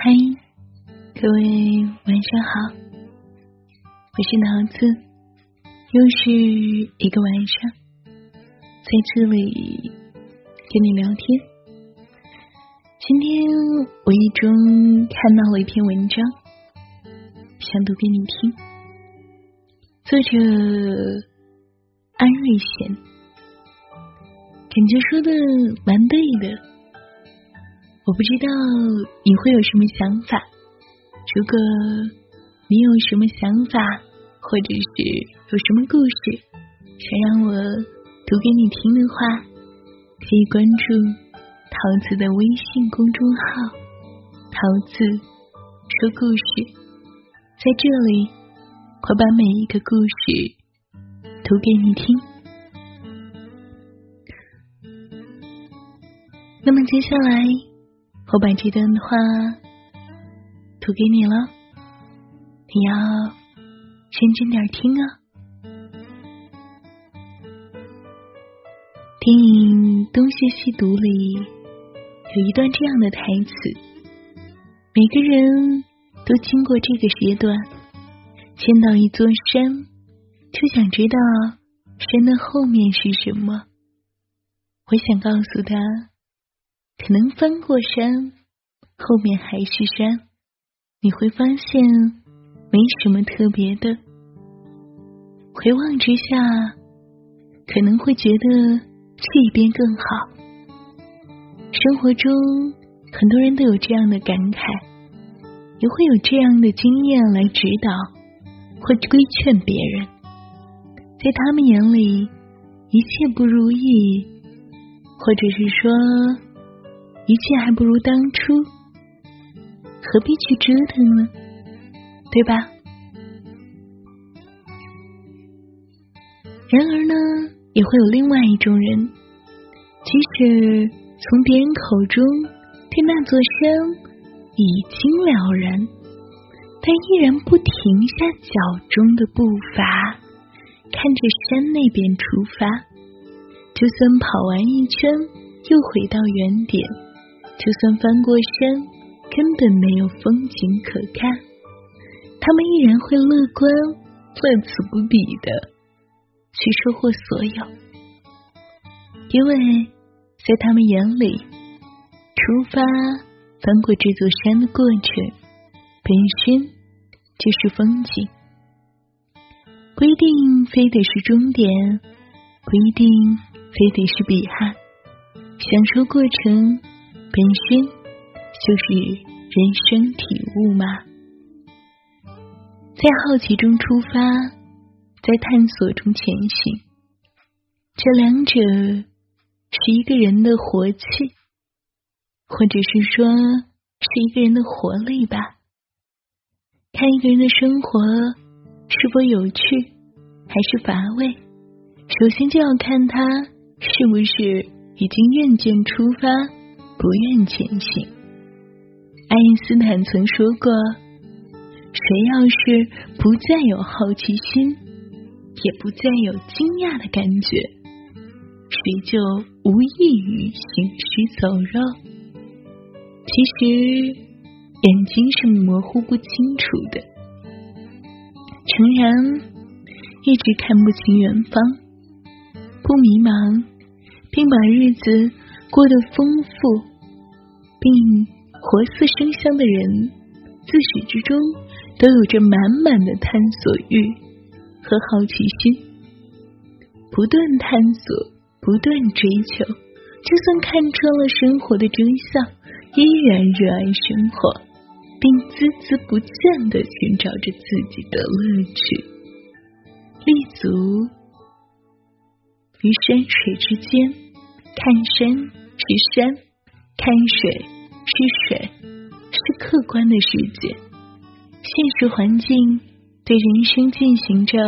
嗨，各位晚上好，我是桃子，又是一个晚上，在这里跟你聊天。今天无意中看到了一篇文章，想读给你听。作者安瑞贤，感觉说的蛮对的。我不知道你会有什么想法。如果你有什么想法，或者是有什么故事想让我读给你听的话，可以关注桃子的微信公众号“桃子说故事”。在这里，我把每一个故事读给你听。那么接下来。我把这段话读给你了，你要认真点听啊！电影《东邪西毒》里有一段这样的台词：每个人都经过这个阶段，见到一座山，就想知道山的后面是什么。我想告诉他。可能翻过山，后面还是山，你会发现没什么特别的。回望之下，可能会觉得这边更好。生活中很多人都有这样的感慨，也会有这样的经验来指导或规劝别人。在他们眼里，一切不如意，或者是说。一切还不如当初，何必去折腾呢？对吧？然而呢，也会有另外一种人，即使从别人口中对那座山已经了然，但依然不停下脚中的步伐，看着山那边出发。就算跑完一圈，又回到原点。就算翻过山，根本没有风景可看，他们依然会乐观、乐此不彼的去收获所有，因为在他们眼里，出发、翻过这座山的过程本身就是风景，不一定非得是终点，不一定非得是彼岸，享受过程。本身就是人生体悟嘛，在好奇中出发，在探索中前行，这两者是一个人的活气，或者是说是一个人的活力吧。看一个人的生活是否有趣还是乏味，首先就要看他是不是已经厌倦出发。不愿前行。爱因斯坦曾说过：“谁要是不再有好奇心，也不再有惊讶的感觉，谁就无异于行尸走肉。”其实，眼睛是模糊不清楚的。诚然，一直看不清远方，不迷茫，并把日子过得丰富。并活似生香的人，自始至终都有着满满的探索欲和好奇心，不断探索，不断追求，就算看穿了生活的真相，依然热爱生活，并孜孜不倦的寻找着自己的乐趣，立足于山水之间，看山是山。看水是水，是客观的世界。现实环境对人生进行着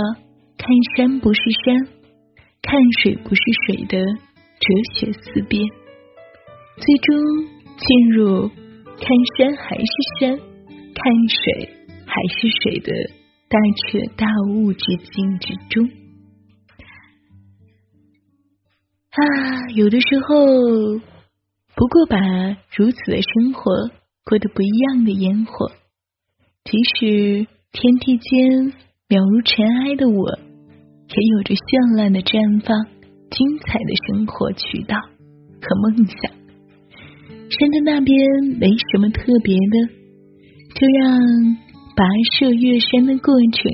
看山不是山，看水不是水的哲学思辨，最终进入看山还是山，看水还是水的大彻大悟之境之中。啊，有的时候。不过，把如此的生活过得不一样的烟火。即使天地间渺如尘埃的我，也有着绚烂的绽放、精彩的生活渠道和梦想。山的那边没什么特别的，就让跋涉越山的过程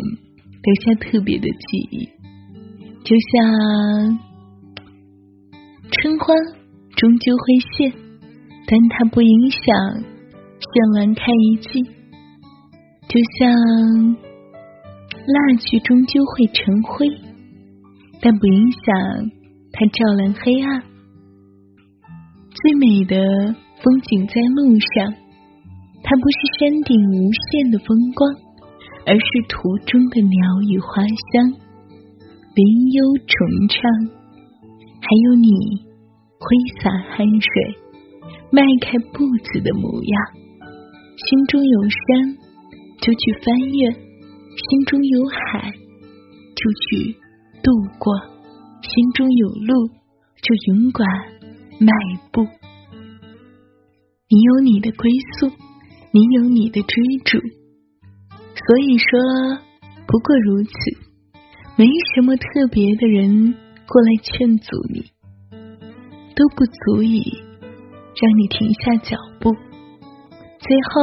留下特别的记忆。就像春花终究会谢，但它不影响绚烂开一季；就像蜡炬终究会成灰，但不影响它照亮黑暗。最美的。风景在路上，它不是山顶无限的风光，而是途中的鸟语花香、林幽虫唱，还有你挥洒汗水、迈开步子的模样。心中有山，就去翻越；心中有海，就去渡过；心中有路，就勇敢迈步。你有你的归宿，你有你的追逐，所以说不过如此，没什么特别的人过来劝阻你，都不足以让你停下脚步。最后，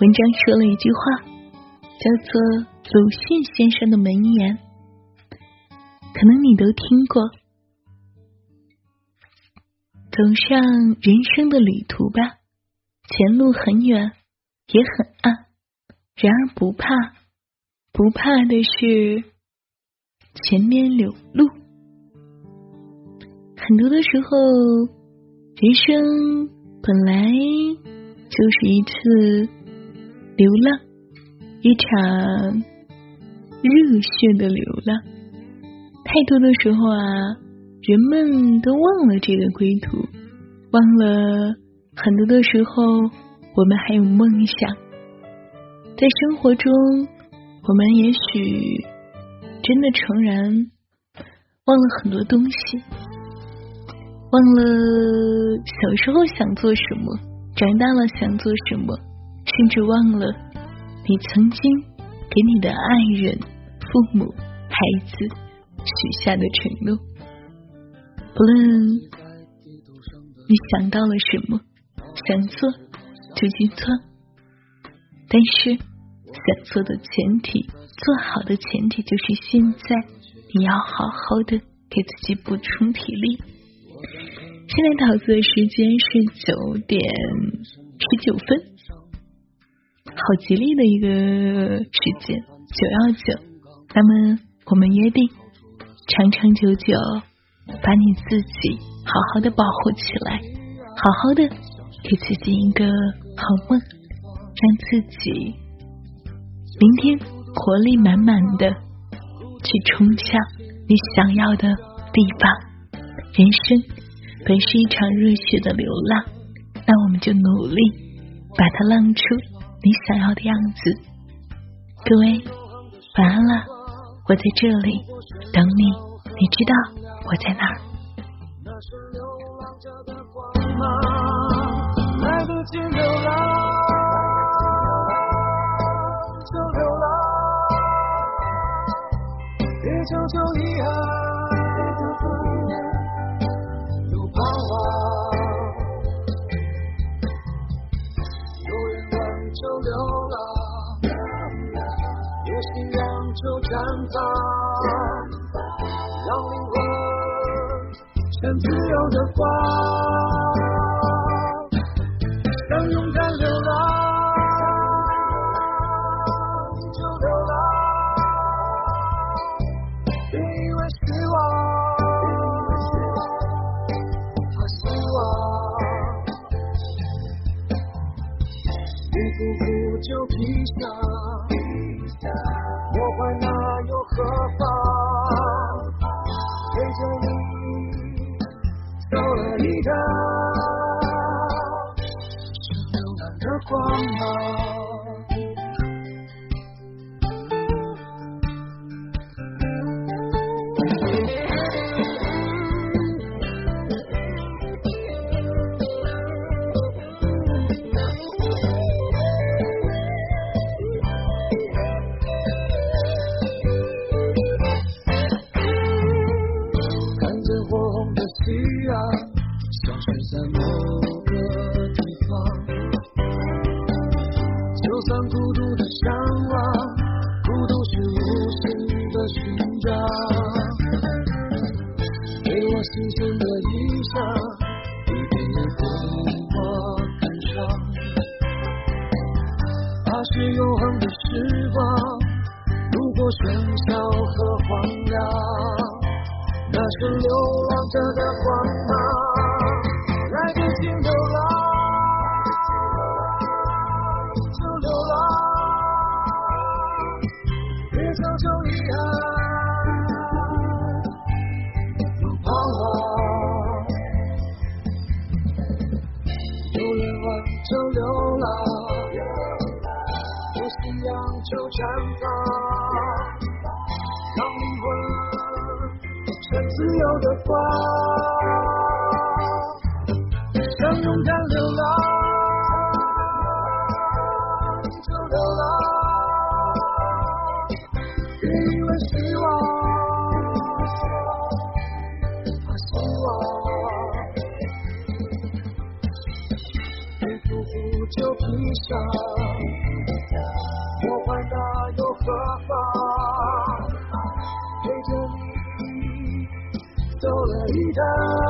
文章说了一句话，叫做鲁迅先生的门言，可能你都听过。走上人生的旅途吧，前路很远，也很暗，然而不怕，不怕的是前面有路。很多的时候，人生本来就是一次流浪，一场热血的流浪。太多的时候啊。人们都忘了这个归途，忘了很多的时候，我们还有梦想。在生活中，我们也许真的诚然忘了很多东西，忘了小时候想做什么，长大了想做什么，甚至忘了你曾经给你的爱人、父母、孩子许下的承诺。不论你想到了什么，想做就去做，但是想做的前提，做好的前提就是现在你要好好的给自己补充体力。现在导字的时间是九点十九分，好吉利的一个时间，九幺九。那么我们约定长长久久。把你自己好好的保护起来，好好的给自己一个好梦，让自己明天活力满满的去冲向你想要的地方。人生本是一场热血的流浪，那我们就努力把它浪出你想要的样子。各位晚安了，我在这里等你，你知道。我在哪儿？来不及流浪，就流浪，别求求遗就绽放，让灵魂。更自由的光，想勇敢流浪，就流浪，别以为失望，怕希望，一步步就披上，莫怪那又何妨，陪着你。走了一趟，是流浪的光芒。那是流浪者的光芒，来不及流浪。就流浪，别强求遗憾，就彷徨。有愿望就流浪，有信仰就绽放，自由的光，想勇敢流浪。就流浪，别因为失望而希望，别辜负就披上，down.